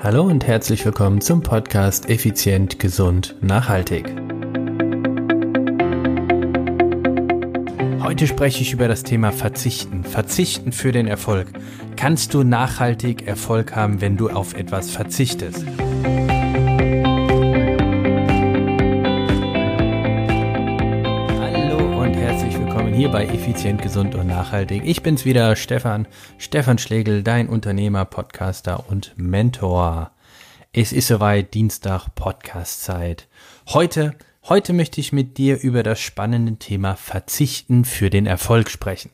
Hallo und herzlich willkommen zum Podcast Effizient, Gesund, Nachhaltig. Heute spreche ich über das Thema Verzichten. Verzichten für den Erfolg. Kannst du nachhaltig Erfolg haben, wenn du auf etwas verzichtest? Hier bei Effizient, Gesund und Nachhaltig. Ich bin's wieder, Stefan, Stefan Schlegel, dein Unternehmer, Podcaster und Mentor. Es ist soweit, Dienstag, Podcastzeit. Heute, heute möchte ich mit dir über das spannende Thema Verzichten für den Erfolg sprechen.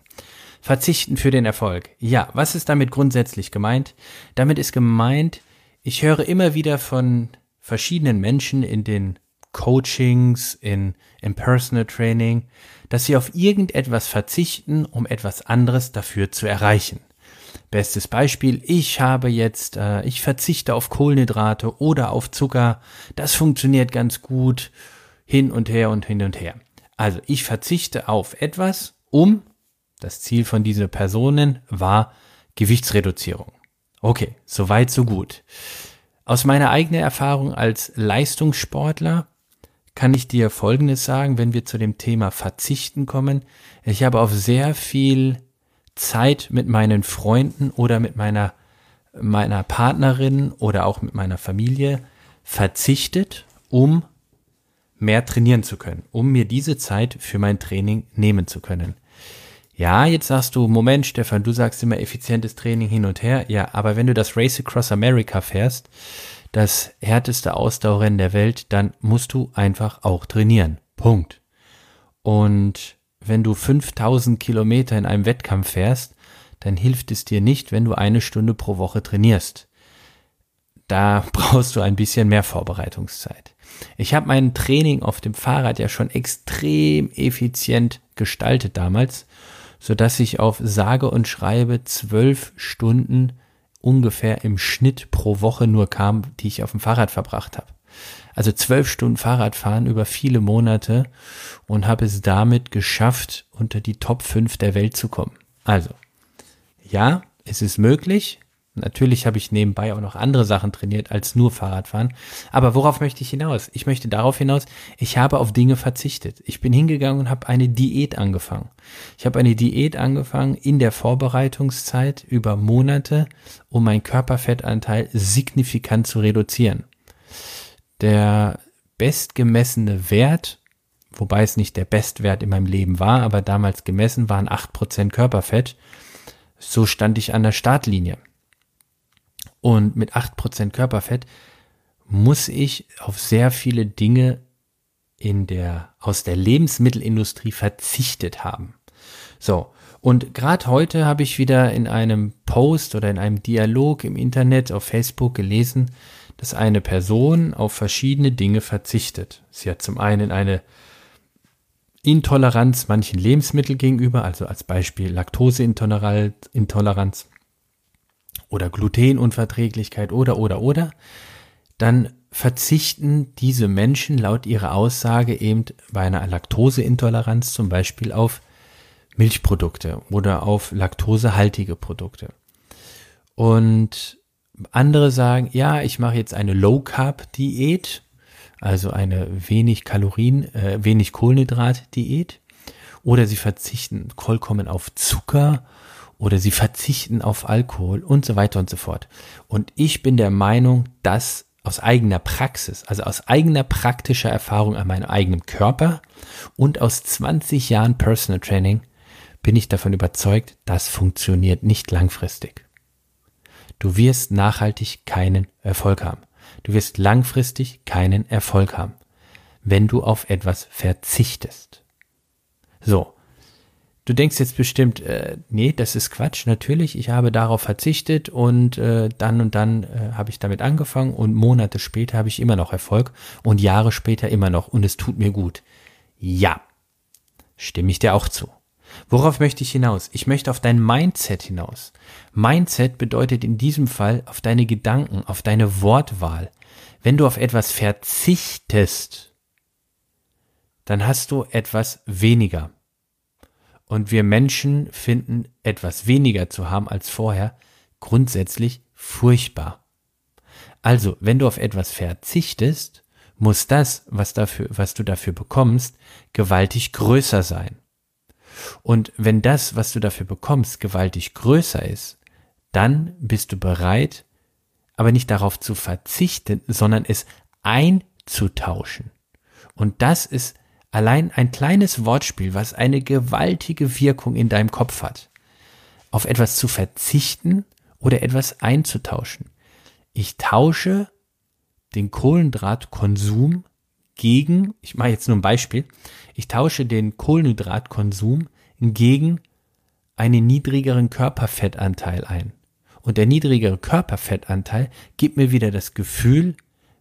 Verzichten für den Erfolg. Ja, was ist damit grundsätzlich gemeint? Damit ist gemeint, ich höre immer wieder von verschiedenen Menschen in den Coachings, in, im Personal Training, dass sie auf irgendetwas verzichten, um etwas anderes dafür zu erreichen. Bestes Beispiel, ich habe jetzt, äh, ich verzichte auf Kohlenhydrate oder auf Zucker, das funktioniert ganz gut, hin und her und hin und her. Also ich verzichte auf etwas, um, das Ziel von dieser Personen war Gewichtsreduzierung. Okay, soweit, so gut. Aus meiner eigenen Erfahrung als Leistungssportler kann ich dir Folgendes sagen, wenn wir zu dem Thema Verzichten kommen. Ich habe auf sehr viel Zeit mit meinen Freunden oder mit meiner, meiner Partnerin oder auch mit meiner Familie verzichtet, um mehr trainieren zu können, um mir diese Zeit für mein Training nehmen zu können. Ja, jetzt sagst du, Moment, Stefan, du sagst immer effizientes Training hin und her. Ja, aber wenn du das Race Across America fährst, das härteste Ausdauerrennen der Welt, dann musst du einfach auch trainieren. Punkt. Und wenn du 5000 Kilometer in einem Wettkampf fährst, dann hilft es dir nicht, wenn du eine Stunde pro Woche trainierst. Da brauchst du ein bisschen mehr Vorbereitungszeit. Ich habe mein Training auf dem Fahrrad ja schon extrem effizient gestaltet damals, so dass ich auf sage und schreibe zwölf Stunden ungefähr im Schnitt pro Woche nur kam, die ich auf dem Fahrrad verbracht habe. Also zwölf Stunden Fahrradfahren über viele Monate und habe es damit geschafft, unter die Top 5 der Welt zu kommen. Also, ja, es ist möglich, Natürlich habe ich nebenbei auch noch andere Sachen trainiert als nur Fahrradfahren. Aber worauf möchte ich hinaus? Ich möchte darauf hinaus, ich habe auf Dinge verzichtet. Ich bin hingegangen und habe eine Diät angefangen. Ich habe eine Diät angefangen in der Vorbereitungszeit über Monate, um meinen Körperfettanteil signifikant zu reduzieren. Der bestgemessene Wert, wobei es nicht der Bestwert in meinem Leben war, aber damals gemessen waren acht Prozent Körperfett. So stand ich an der Startlinie. Und mit acht Prozent Körperfett muss ich auf sehr viele Dinge in der, aus der Lebensmittelindustrie verzichtet haben. So. Und gerade heute habe ich wieder in einem Post oder in einem Dialog im Internet auf Facebook gelesen, dass eine Person auf verschiedene Dinge verzichtet. Sie hat zum einen eine Intoleranz manchen Lebensmitteln gegenüber, also als Beispiel Laktoseintoleranz oder Glutenunverträglichkeit oder oder oder, dann verzichten diese Menschen laut ihrer Aussage eben bei einer Laktoseintoleranz zum Beispiel auf Milchprodukte oder auf laktosehaltige Produkte. Und andere sagen, ja, ich mache jetzt eine Low Carb Diät, also eine wenig Kalorien, äh, wenig Kohlenhydrat Diät, oder sie verzichten vollkommen auf Zucker oder sie verzichten auf Alkohol und so weiter und so fort. Und ich bin der Meinung, dass aus eigener Praxis, also aus eigener praktischer Erfahrung an meinem eigenen Körper und aus 20 Jahren Personal Training bin ich davon überzeugt, das funktioniert nicht langfristig. Du wirst nachhaltig keinen Erfolg haben. Du wirst langfristig keinen Erfolg haben, wenn du auf etwas verzichtest. So, Du denkst jetzt bestimmt, äh, nee, das ist Quatsch. Natürlich, ich habe darauf verzichtet und äh, dann und dann äh, habe ich damit angefangen und Monate später habe ich immer noch Erfolg und Jahre später immer noch und es tut mir gut. Ja, stimme ich dir auch zu. Worauf möchte ich hinaus? Ich möchte auf dein Mindset hinaus. Mindset bedeutet in diesem Fall auf deine Gedanken, auf deine Wortwahl. Wenn du auf etwas verzichtest, dann hast du etwas weniger. Und wir Menschen finden etwas weniger zu haben als vorher grundsätzlich furchtbar. Also, wenn du auf etwas verzichtest, muss das, was dafür, was du dafür bekommst, gewaltig größer sein. Und wenn das, was du dafür bekommst, gewaltig größer ist, dann bist du bereit, aber nicht darauf zu verzichten, sondern es einzutauschen. Und das ist allein ein kleines Wortspiel, was eine gewaltige Wirkung in deinem Kopf hat. Auf etwas zu verzichten oder etwas einzutauschen. Ich tausche den Kohlenhydratkonsum gegen, ich mache jetzt nur ein Beispiel, ich tausche den Kohlenhydratkonsum gegen einen niedrigeren Körperfettanteil ein. Und der niedrigere Körperfettanteil gibt mir wieder das Gefühl,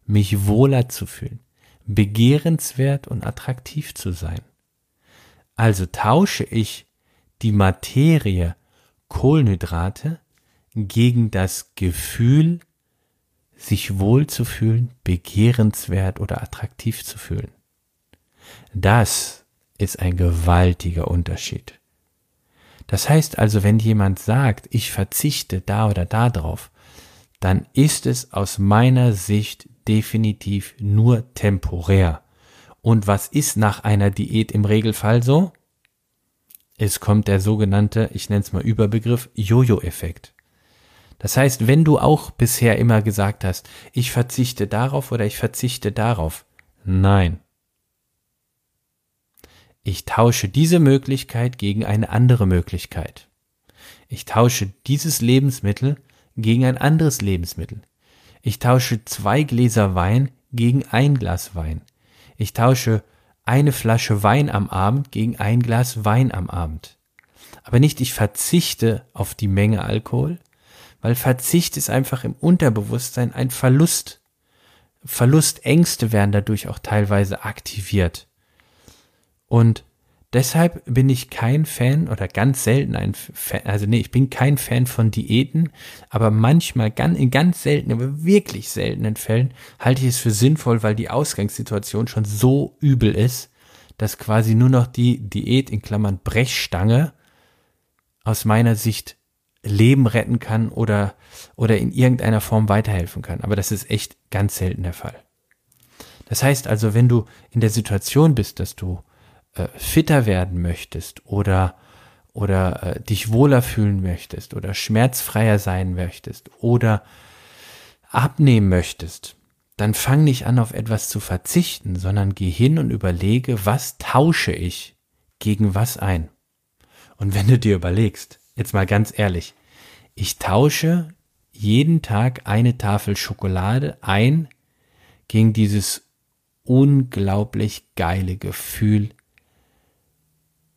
mich wohler zu fühlen, begehrenswert und attraktiv zu sein. Also tausche ich die Materie Kohlenhydrate gegen das Gefühl, sich wohl zu fühlen, begehrenswert oder attraktiv zu fühlen. Das ist ein gewaltiger Unterschied. Das heißt also, wenn jemand sagt, ich verzichte da oder da drauf, dann ist es aus meiner Sicht definitiv nur temporär. Und was ist nach einer Diät im Regelfall so? Es kommt der sogenannte, ich nenne es mal Überbegriff, Jojo-Effekt. Das heißt, wenn du auch bisher immer gesagt hast, ich verzichte darauf oder ich verzichte darauf, nein. Ich tausche diese Möglichkeit gegen eine andere Möglichkeit. Ich tausche dieses Lebensmittel gegen ein anderes Lebensmittel. Ich tausche zwei Gläser Wein gegen ein Glas Wein. Ich tausche eine Flasche Wein am Abend gegen ein Glas Wein am Abend. Aber nicht ich verzichte auf die Menge Alkohol, weil Verzicht ist einfach im Unterbewusstsein ein Verlust. Verlustängste werden dadurch auch teilweise aktiviert. Und deshalb bin ich kein Fan oder ganz selten ein Fan, also nee, ich bin kein Fan von Diäten, aber manchmal ganz, in ganz seltenen, aber wirklich seltenen Fällen halte ich es für sinnvoll, weil die Ausgangssituation schon so übel ist, dass quasi nur noch die Diät in Klammern Brechstange aus meiner Sicht Leben retten kann oder, oder in irgendeiner Form weiterhelfen kann. Aber das ist echt ganz selten der Fall. Das heißt also, wenn du in der Situation bist, dass du äh, fitter werden möchtest oder oder äh, dich wohler fühlen möchtest oder schmerzfreier sein möchtest oder abnehmen möchtest, dann fang nicht an, auf etwas zu verzichten, sondern geh hin und überlege, was tausche ich gegen was ein. Und wenn du dir überlegst, jetzt mal ganz ehrlich, ich tausche jeden Tag eine Tafel Schokolade ein gegen dieses unglaublich geile Gefühl,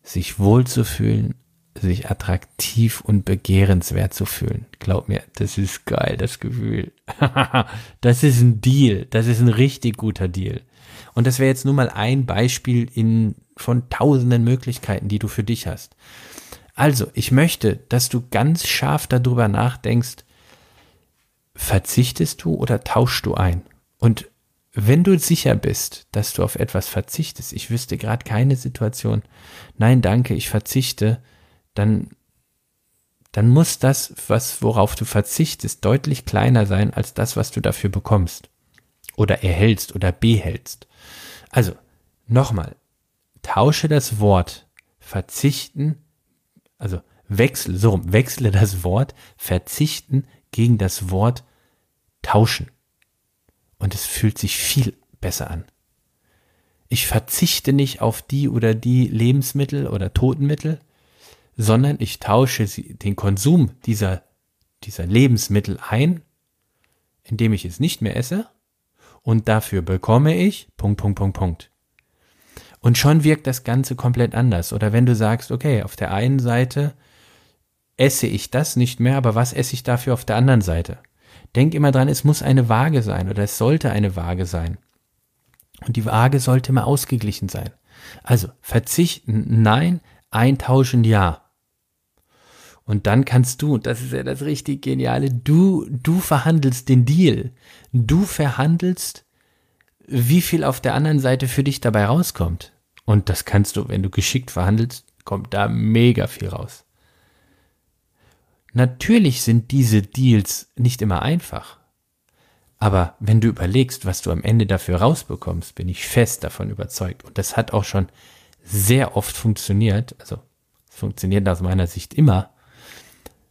sich wohlzufühlen, sich attraktiv und begehrenswert zu fühlen. Glaub mir, das ist geil, das Gefühl. das ist ein Deal, das ist ein richtig guter Deal. Und das wäre jetzt nur mal ein Beispiel in, von tausenden Möglichkeiten, die du für dich hast. Also, ich möchte, dass du ganz scharf darüber nachdenkst, verzichtest du oder tauschst du ein? Und wenn du sicher bist, dass du auf etwas verzichtest, ich wüsste gerade keine Situation, nein, danke, ich verzichte, dann, dann muss das, was, worauf du verzichtest, deutlich kleiner sein als das, was du dafür bekommst. Oder erhältst oder behältst. Also, nochmal, tausche das Wort verzichten also wechsle, so rum, wechsle das Wort verzichten gegen das Wort tauschen. Und es fühlt sich viel besser an. Ich verzichte nicht auf die oder die Lebensmittel oder Totenmittel, sondern ich tausche den Konsum dieser, dieser Lebensmittel ein, indem ich es nicht mehr esse und dafür bekomme ich Punkt, Punkt, Punkt, Punkt. Und schon wirkt das Ganze komplett anders. Oder wenn du sagst, okay, auf der einen Seite esse ich das nicht mehr, aber was esse ich dafür auf der anderen Seite? Denk immer dran, es muss eine Waage sein oder es sollte eine Waage sein. Und die Waage sollte immer ausgeglichen sein. Also verzichten, nein, eintauschen, ja. Und dann kannst du, das ist ja das richtig Geniale, du, du verhandelst den Deal. Du verhandelst, wie viel auf der anderen Seite für dich dabei rauskommt. Und das kannst du, wenn du geschickt verhandelst, kommt da mega viel raus. Natürlich sind diese Deals nicht immer einfach. Aber wenn du überlegst, was du am Ende dafür rausbekommst, bin ich fest davon überzeugt. Und das hat auch schon sehr oft funktioniert. Also es funktioniert aus meiner Sicht immer,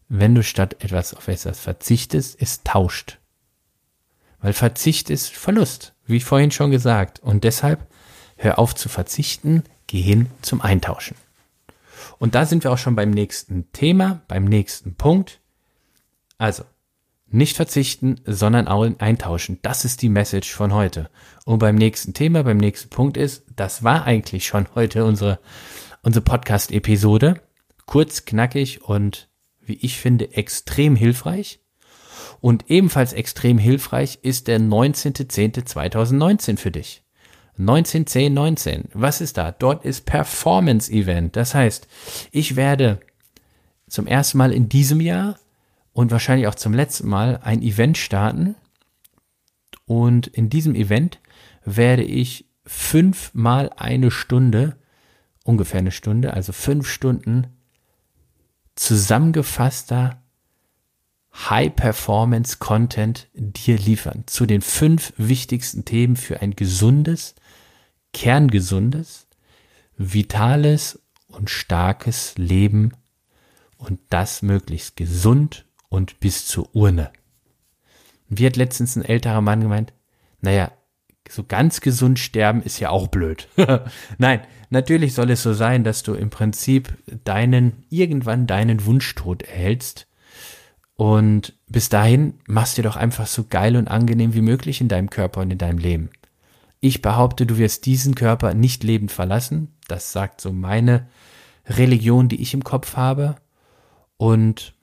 wenn du statt etwas auf etwas verzichtest, es tauscht. Weil Verzicht ist Verlust, wie vorhin schon gesagt. Und deshalb hör auf zu verzichten, geh hin zum Eintauschen. Und da sind wir auch schon beim nächsten Thema, beim nächsten Punkt. Also, nicht verzichten, sondern eintauschen. Das ist die Message von heute. Und beim nächsten Thema, beim nächsten Punkt ist, das war eigentlich schon heute unsere, unsere Podcast-Episode. Kurz, knackig und wie ich finde, extrem hilfreich. Und ebenfalls extrem hilfreich ist der 19.10.2019 für dich. 191019. Was ist da? Dort ist Performance Event. Das heißt, ich werde zum ersten Mal in diesem Jahr und wahrscheinlich auch zum letzten Mal ein Event starten. Und in diesem Event werde ich fünfmal eine Stunde, ungefähr eine Stunde, also fünf Stunden zusammengefasster High-Performance-Content dir liefern zu den fünf wichtigsten Themen für ein gesundes, kerngesundes, vitales und starkes Leben und das möglichst gesund und bis zur Urne. wie hat letztens ein älterer Mann gemeint, naja, so ganz gesund sterben ist ja auch blöd. Nein, natürlich soll es so sein, dass du im Prinzip deinen, irgendwann deinen Wunschtod erhältst. Und bis dahin machst dir doch einfach so geil und angenehm wie möglich in deinem Körper und in deinem Leben. Ich behaupte, du wirst diesen Körper nicht lebend verlassen. Das sagt so meine Religion, die ich im Kopf habe. Und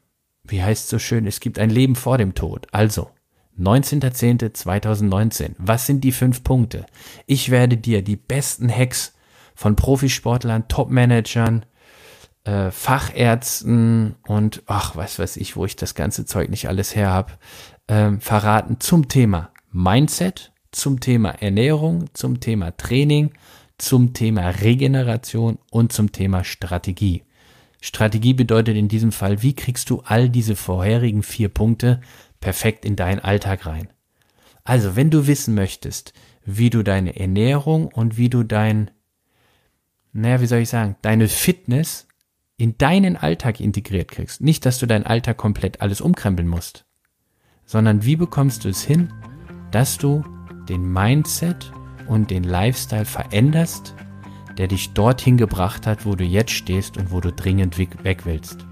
wie heißt so schön, es gibt ein Leben vor dem Tod. Also, 19.10.2019. Was sind die fünf Punkte? Ich werde dir die besten Hacks von Profisportlern, Topmanagern, äh, Fachärzten und ach, was weiß ich, wo ich das ganze Zeug nicht alles her habe, äh, verraten zum Thema Mindset, zum Thema Ernährung, zum Thema Training, zum Thema Regeneration und zum Thema Strategie. Strategie bedeutet in diesem Fall, wie kriegst du all diese vorherigen vier Punkte perfekt in deinen Alltag rein. Also, wenn du wissen möchtest, wie du deine Ernährung und wie du dein, naja, wie soll ich sagen, deine Fitness in deinen Alltag integriert kriegst. Nicht, dass du deinen Alltag komplett alles umkrempeln musst, sondern wie bekommst du es hin, dass du den Mindset und den Lifestyle veränderst, der dich dorthin gebracht hat, wo du jetzt stehst und wo du dringend weg willst.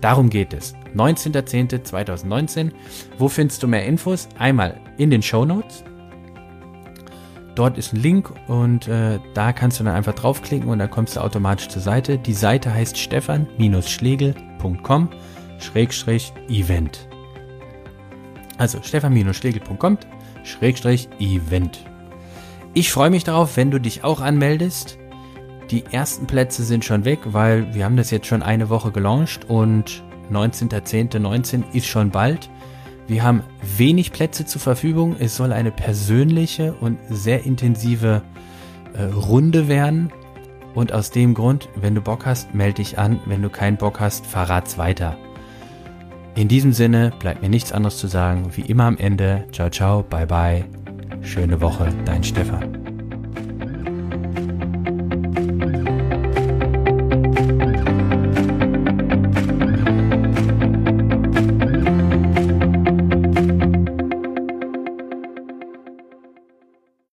Darum geht es. 19.10.2019. Wo findest du mehr Infos? Einmal in den Show Notes. Dort ist ein Link und äh, da kannst du dann einfach draufklicken und dann kommst du automatisch zur Seite. Die Seite heißt stefan-schlegel.com Event. Also stefan-schlegel.com Event. Ich freue mich darauf, wenn du dich auch anmeldest. Die ersten Plätze sind schon weg, weil wir haben das jetzt schon eine Woche gelauncht und 19.10.19 ist schon bald. Wir haben wenig Plätze zur Verfügung. Es soll eine persönliche und sehr intensive äh, Runde werden. Und aus dem Grund, wenn du Bock hast, melde dich an. Wenn du keinen Bock hast, verrat's weiter. In diesem Sinne bleibt mir nichts anderes zu sagen, wie immer am Ende. Ciao, ciao, bye, bye. Schöne Woche, dein Stefan.